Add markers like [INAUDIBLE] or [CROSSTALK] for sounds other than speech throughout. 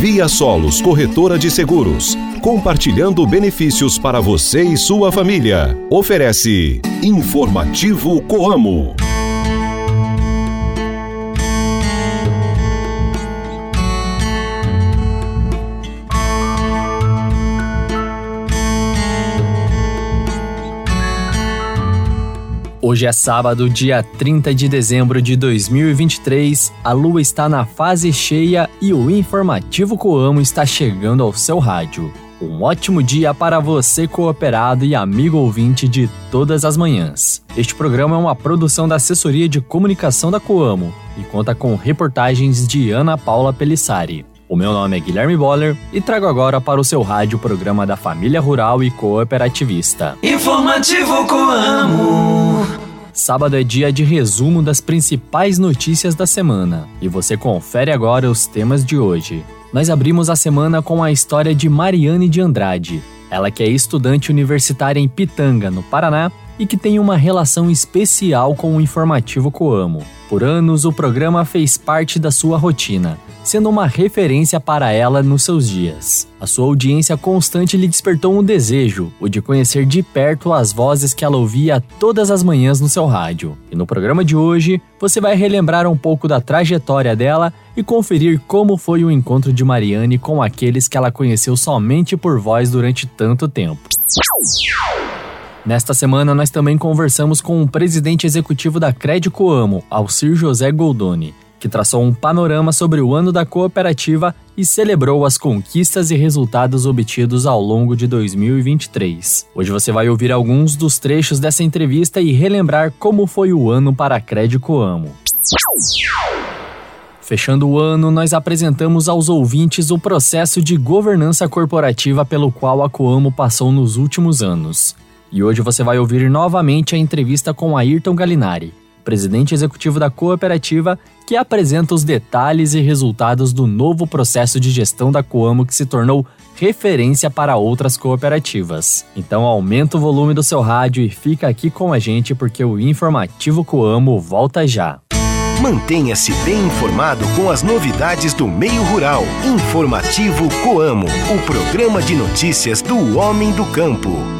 Via Solos Corretora de Seguros, compartilhando benefícios para você e sua família. Oferece Informativo Coamo. Hoje é sábado, dia 30 de dezembro de 2023. A lua está na fase cheia e o informativo Coamo está chegando ao seu rádio. Um ótimo dia para você, cooperado e amigo ouvinte de todas as manhãs. Este programa é uma produção da Assessoria de Comunicação da Coamo e conta com reportagens de Ana Paula Pelissari. O meu nome é Guilherme Boller e trago agora para o seu rádio o programa da Família Rural e Cooperativista. Informativo Coamo. Sábado é dia de resumo das principais notícias da semana e você confere agora os temas de hoje. Nós abrimos a semana com a história de Mariane de Andrade, ela que é estudante universitária em Pitanga, no Paraná, e que tem uma relação especial com o informativo Coamo. Por anos, o programa fez parte da sua rotina, sendo uma referência para ela nos seus dias. A sua audiência constante lhe despertou um desejo, o de conhecer de perto as vozes que ela ouvia todas as manhãs no seu rádio. E no programa de hoje, você vai relembrar um pouco da trajetória dela e conferir como foi o encontro de Mariane com aqueles que ela conheceu somente por voz durante tanto tempo. Nesta semana, nós também conversamos com o presidente executivo da Crédito Amo, Alcir José Goldoni, que traçou um panorama sobre o ano da cooperativa e celebrou as conquistas e resultados obtidos ao longo de 2023. Hoje você vai ouvir alguns dos trechos dessa entrevista e relembrar como foi o ano para a Crédito Amo. Fechando o ano, nós apresentamos aos ouvintes o processo de governança corporativa pelo qual a Coamo passou nos últimos anos. E hoje você vai ouvir novamente a entrevista com Ayrton Galinari, presidente executivo da cooperativa, que apresenta os detalhes e resultados do novo processo de gestão da Coamo que se tornou referência para outras cooperativas. Então aumenta o volume do seu rádio e fica aqui com a gente porque o informativo Coamo volta já. Mantenha-se bem informado com as novidades do meio rural. Informativo Coamo, o programa de notícias do homem do campo.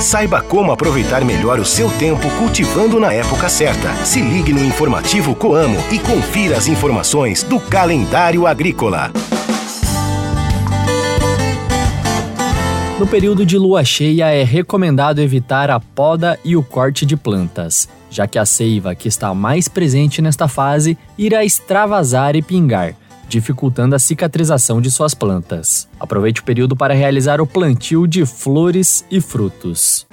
Saiba como aproveitar melhor o seu tempo cultivando na época certa. Se ligue no informativo Coamo e confira as informações do calendário agrícola. No período de lua cheia é recomendado evitar a poda e o corte de plantas, já que a seiva que está mais presente nesta fase irá extravasar e pingar, dificultando a cicatrização de suas plantas. Aproveite o período para realizar o plantio de flores e frutos.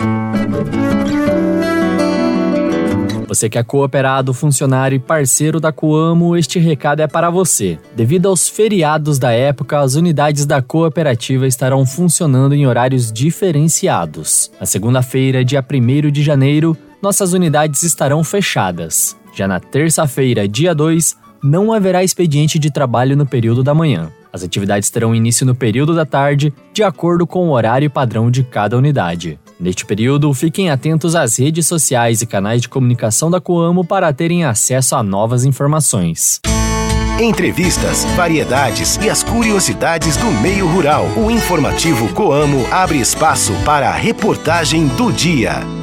Você que é cooperado, funcionário e parceiro da Coamo, este recado é para você. Devido aos feriados da época, as unidades da cooperativa estarão funcionando em horários diferenciados. Na segunda-feira, dia 1 de janeiro, nossas unidades estarão fechadas. Já na terça-feira, dia 2, não haverá expediente de trabalho no período da manhã. As atividades terão início no período da tarde, de acordo com o horário padrão de cada unidade. Neste período, fiquem atentos às redes sociais e canais de comunicação da Coamo para terem acesso a novas informações. Entrevistas, variedades e as curiosidades do meio rural. O informativo Coamo abre espaço para a reportagem do dia.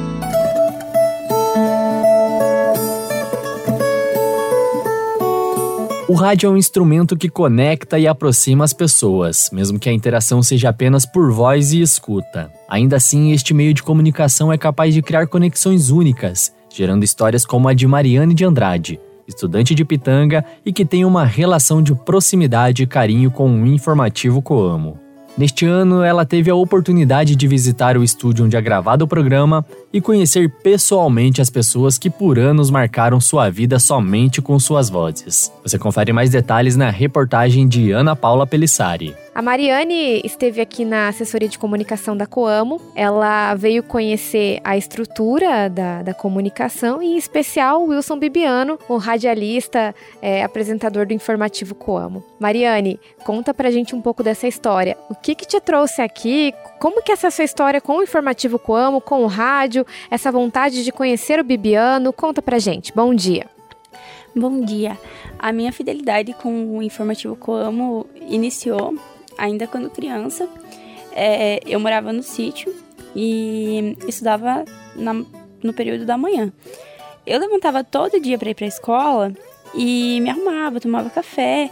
O rádio é um instrumento que conecta e aproxima as pessoas, mesmo que a interação seja apenas por voz e escuta. Ainda assim, este meio de comunicação é capaz de criar conexões únicas, gerando histórias como a de Mariane de Andrade, estudante de Pitanga e que tem uma relação de proximidade e carinho com o informativo Coamo. Neste ano, ela teve a oportunidade de visitar o estúdio onde é gravado o programa e conhecer pessoalmente as pessoas que por anos marcaram sua vida somente com suas vozes. Você confere mais detalhes na reportagem de Ana Paula Pelissari. A Mariane esteve aqui na assessoria de comunicação da Coamo. Ela veio conhecer a estrutura da, da comunicação e, em especial, o Wilson Bibiano, o radialista, é, apresentador do informativo Coamo. Mariane, conta pra gente um pouco dessa história. O que que te trouxe aqui? Como que é essa sua história com o informativo Coamo, com o rádio, essa vontade de conhecer o Bibiano? Conta pra gente. Bom dia. Bom dia. A minha fidelidade com o informativo Coamo iniciou ainda quando criança, é, eu morava no sítio e estudava na, no período da manhã. Eu levantava todo dia para ir para a escola e me arrumava, tomava café.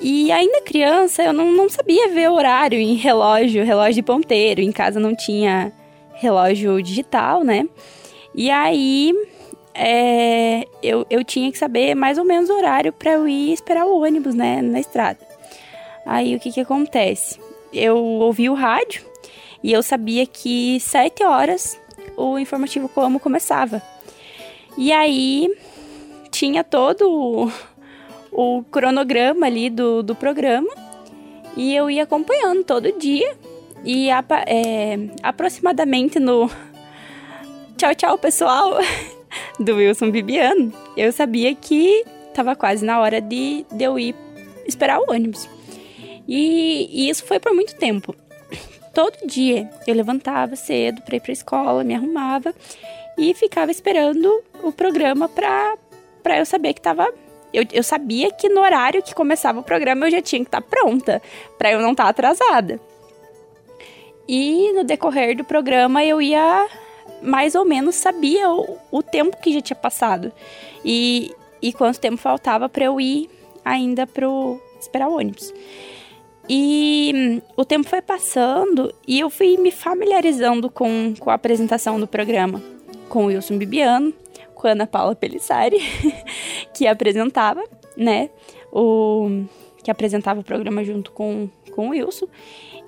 E ainda criança, eu não, não sabia ver horário em relógio, relógio de ponteiro. Em casa não tinha relógio digital, né? E aí é, eu, eu tinha que saber mais ou menos o horário para eu ir esperar o ônibus, né, na estrada. Aí o que que acontece? Eu ouvi o rádio e eu sabia que sete horas o informativo como começava. E aí tinha todo o, o cronograma ali do, do programa e eu ia acompanhando todo dia. E é, aproximadamente no tchau, tchau, pessoal, [LAUGHS] do Wilson Bibiano, eu sabia que estava quase na hora de, de eu ir esperar o ônibus. E, e isso foi por muito tempo. Todo dia eu levantava cedo para ir para escola, me arrumava e ficava esperando o programa para eu saber que estava eu, eu, sabia que no horário que começava o programa eu já tinha que estar tá pronta, para eu não estar tá atrasada. E no decorrer do programa eu ia mais ou menos sabia o, o tempo que já tinha passado e, e quanto tempo faltava para eu ir ainda pro esperar o ônibus. E hum, o tempo foi passando e eu fui me familiarizando com, com a apresentação do programa. Com o Wilson Bibiano, com a Ana Paula Pelissari, [LAUGHS] que apresentava, né? O, que apresentava o programa junto com, com o Wilson.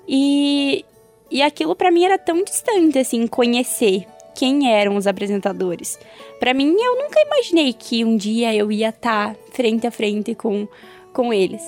E, e aquilo para mim era tão distante, assim, conhecer quem eram os apresentadores. Para mim, eu nunca imaginei que um dia eu ia estar tá frente a frente com, com eles.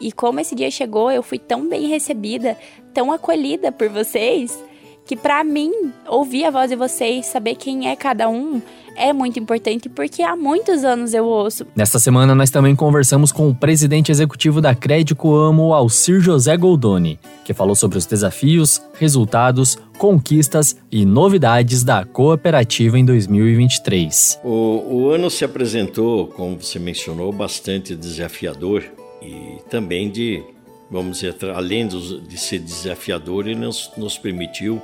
E como esse dia chegou, eu fui tão bem recebida, tão acolhida por vocês, que para mim, ouvir a voz de vocês, saber quem é cada um, é muito importante porque há muitos anos eu ouço. Nesta semana nós também conversamos com o presidente executivo da Crédito Amo, Alcir José Goldoni, que falou sobre os desafios, resultados, conquistas e novidades da cooperativa em 2023. O, o ano se apresentou, como você mencionou, bastante desafiador e também de, vamos dizer, além de ser desafiador, ele nos, nos permitiu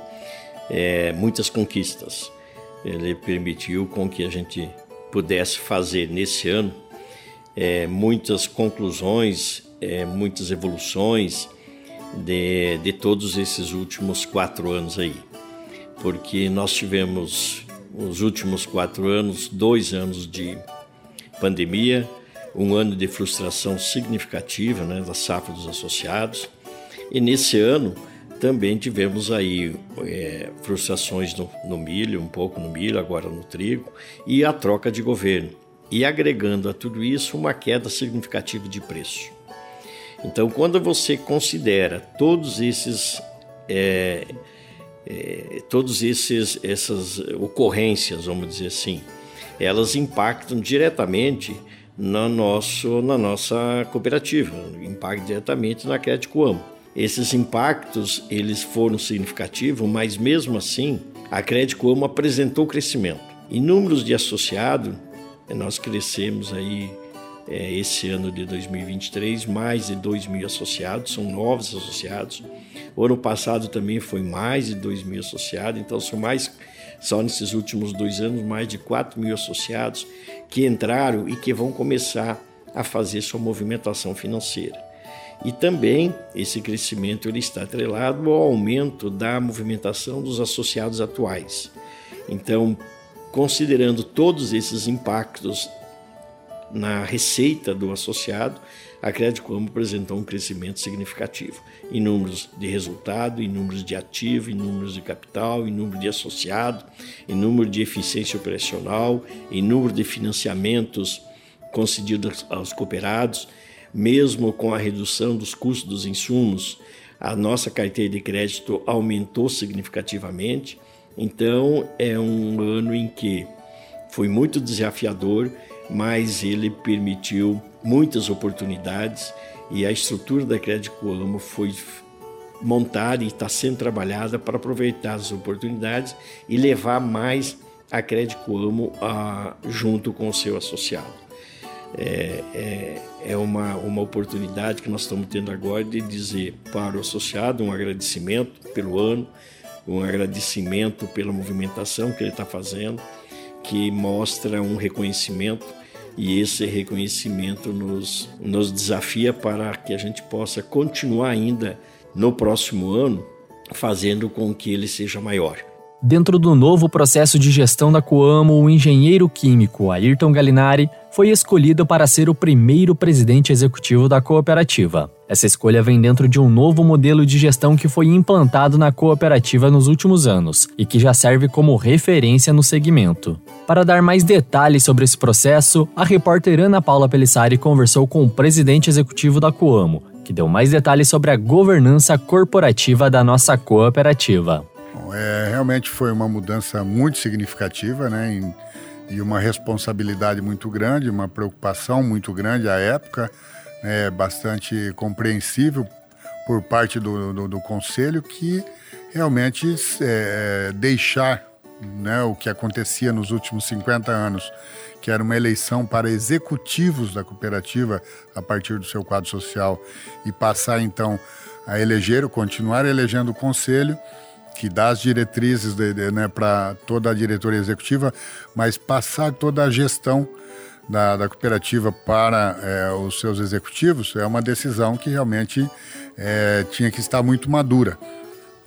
é, muitas conquistas. Ele permitiu com que a gente pudesse fazer nesse ano é, muitas conclusões, é, muitas evoluções de, de todos esses últimos quatro anos aí. Porque nós tivemos, os últimos quatro anos, dois anos de pandemia, um ano de frustração significativa né, da safra dos associados. E nesse ano também tivemos aí é, frustrações no, no milho, um pouco no milho, agora no trigo, e a troca de governo. E agregando a tudo isso uma queda significativa de preço. Então, quando você considera todos esses é, é, todos esses essas ocorrências, vamos dizer assim, elas impactam diretamente na, nosso, na nossa cooperativa, impacta diretamente na Crédito Amo. Esses impactos eles foram significativos, mas mesmo assim a Crédito Amo apresentou crescimento. Em números de associado, nós crescemos aí é, esse ano de 2023 mais de 2 mil associados, são novos associados. O ano passado também foi mais de 2 mil associados, então são mais só nesses últimos dois anos, mais de 4 mil associados que entraram e que vão começar a fazer sua movimentação financeira. E também esse crescimento ele está atrelado ao aumento da movimentação dos associados atuais. Então, considerando todos esses impactos na receita do associado, a Crédito Como apresentou um crescimento significativo em números de resultado, em números de ativo, em números de capital, em número de associado, em número de eficiência operacional, em número de financiamentos concedidos aos cooperados, mesmo com a redução dos custos dos insumos, a nossa carteira de crédito aumentou significativamente. Então, é um ano em que foi muito desafiador, mas ele permitiu muitas oportunidades e a estrutura da Crédito Coamo foi montada e está sendo trabalhada para aproveitar as oportunidades e levar mais a Crédito Coamo a, junto com o seu associado. É, é, é uma, uma oportunidade que nós estamos tendo agora de dizer para o associado um agradecimento pelo ano, um agradecimento pela movimentação que ele está fazendo, que mostra um reconhecimento e esse reconhecimento nos, nos desafia para que a gente possa continuar ainda no próximo ano fazendo com que ele seja maior. Dentro do novo processo de gestão da Coamo, o engenheiro químico Ayrton Galinari foi escolhido para ser o primeiro presidente executivo da cooperativa. Essa escolha vem dentro de um novo modelo de gestão que foi implantado na cooperativa nos últimos anos e que já serve como referência no segmento. Para dar mais detalhes sobre esse processo, a repórter Ana Paula Pelissari conversou com o presidente executivo da Coamo, que deu mais detalhes sobre a governança corporativa da nossa cooperativa. É, realmente foi uma mudança muito significativa, né? Em, e uma responsabilidade muito grande, uma preocupação muito grande à época, né, bastante compreensível por parte do, do, do conselho que realmente é, deixar né, o que acontecia nos últimos 50 anos, que era uma eleição para executivos da cooperativa a partir do seu quadro social, e passar então a eleger, continuar elegendo o conselho, que dá as diretrizes né, para toda a diretoria executiva, mas passar toda a gestão da, da cooperativa para é, os seus executivos é uma decisão que realmente é, tinha que estar muito madura.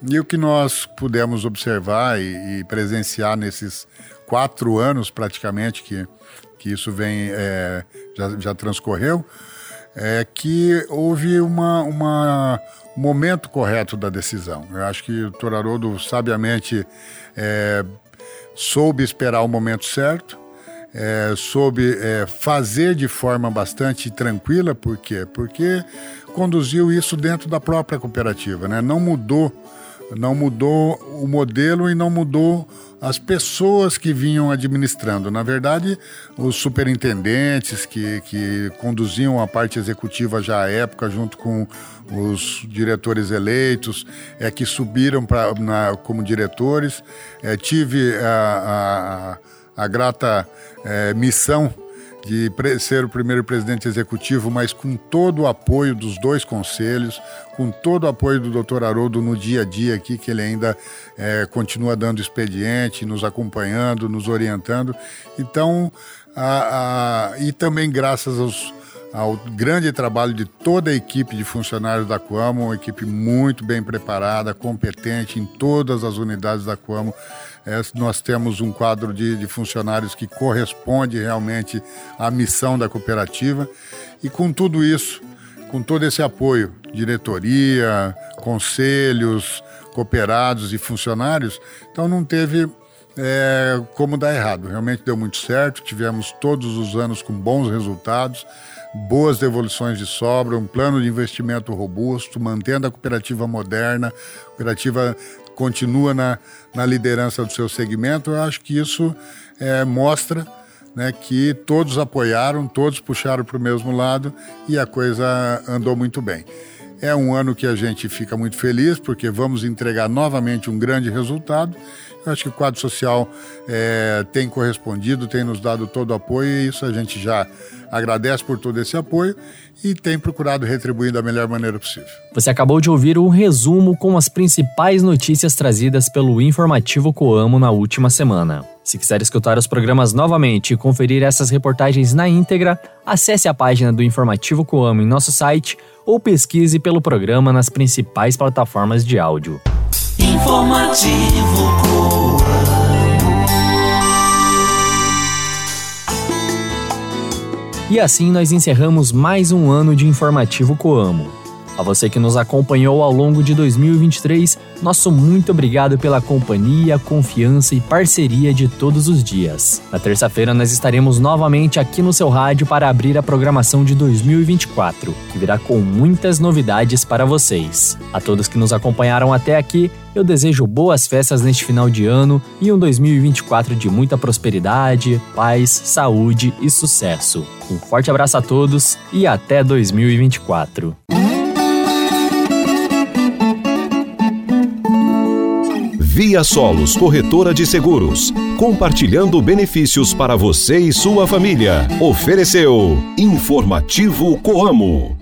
E o que nós pudemos observar e, e presenciar nesses quatro anos praticamente que, que isso vem é, já, já transcorreu, é que houve uma, uma, momento correto da decisão. Eu acho que o Dr. Haroldo sabiamente é, soube esperar o momento certo, é, soube é, fazer de forma bastante tranquila, por quê? Porque conduziu isso dentro da própria cooperativa, né? não mudou não mudou o modelo e não mudou as pessoas que vinham administrando. Na verdade, os superintendentes que, que conduziam a parte executiva já à época, junto com os diretores eleitos, é, que subiram pra, na, como diretores. É, tive a, a, a grata é, missão de ser o primeiro presidente executivo, mas com todo o apoio dos dois conselhos, com todo o apoio do Dr. Haroldo no dia a dia aqui, que ele ainda é, continua dando expediente, nos acompanhando, nos orientando. Então, a, a, e também graças aos, ao grande trabalho de toda a equipe de funcionários da Coamo, uma equipe muito bem preparada, competente em todas as unidades da Coamo. É, nós temos um quadro de, de funcionários que corresponde realmente à missão da cooperativa. E com tudo isso, com todo esse apoio, diretoria, conselhos, cooperados e funcionários, então não teve é, como dar errado. Realmente deu muito certo, tivemos todos os anos com bons resultados, boas devoluções de sobra, um plano de investimento robusto, mantendo a cooperativa moderna, a cooperativa continua na, na liderança do seu segmento, eu acho que isso é, mostra né, que todos apoiaram, todos puxaram para o mesmo lado e a coisa andou muito bem. É um ano que a gente fica muito feliz porque vamos entregar novamente um grande resultado. Acho que o quadro social é, tem correspondido, tem nos dado todo o apoio e isso a gente já agradece por todo esse apoio e tem procurado retribuir da melhor maneira possível. Você acabou de ouvir um resumo com as principais notícias trazidas pelo informativo Coamo na última semana. Se quiser escutar os programas novamente e conferir essas reportagens na íntegra, acesse a página do Informativo Coamo em nosso site ou pesquise pelo programa nas principais plataformas de áudio. Informativo Coamo. E assim nós encerramos mais um ano de informativo Coamo. A você que nos acompanhou ao longo de 2023, nosso muito obrigado pela companhia, confiança e parceria de todos os dias. Na terça-feira nós estaremos novamente aqui no seu rádio para abrir a programação de 2024, que virá com muitas novidades para vocês. A todos que nos acompanharam até aqui, eu desejo boas festas neste final de ano e um 2024 de muita prosperidade, paz, saúde e sucesso. Um forte abraço a todos e até 2024. Via Solos Corretora de Seguros, compartilhando benefícios para você e sua família. Ofereceu Informativo Coamo.